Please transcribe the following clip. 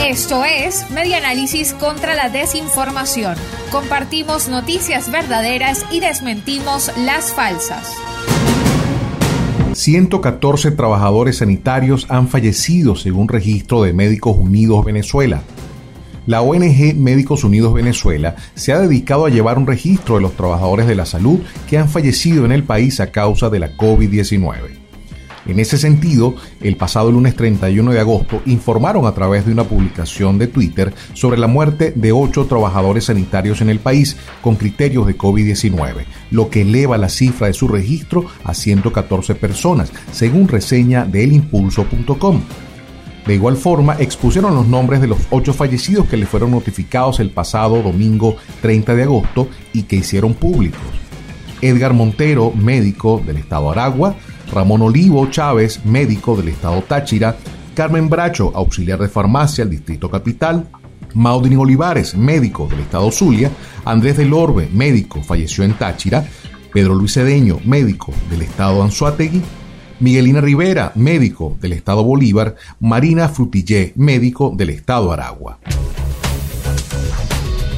Esto es Medianálisis contra la desinformación. Compartimos noticias verdaderas y desmentimos las falsas. 114 trabajadores sanitarios han fallecido según registro de Médicos Unidos Venezuela. La ONG Médicos Unidos Venezuela se ha dedicado a llevar un registro de los trabajadores de la salud que han fallecido en el país a causa de la COVID-19. En ese sentido, el pasado lunes 31 de agosto informaron a través de una publicación de Twitter sobre la muerte de ocho trabajadores sanitarios en el país con criterios de COVID-19, lo que eleva la cifra de su registro a 114 personas, según reseña de elimpulso.com. De igual forma, expusieron los nombres de los ocho fallecidos que le fueron notificados el pasado domingo 30 de agosto y que hicieron públicos. Edgar Montero, médico del estado Aragua, Ramón Olivo Chávez, médico del estado Táchira, Carmen Bracho, auxiliar de farmacia del distrito capital, Maudrin Olivares, médico del estado Zulia, Andrés del Orbe, médico, falleció en Táchira, Pedro Luis Cedeño, médico del estado Anzuategui, Miguelina Rivera, médico del Estado Bolívar, Marina Frutillé, médico del Estado Aragua.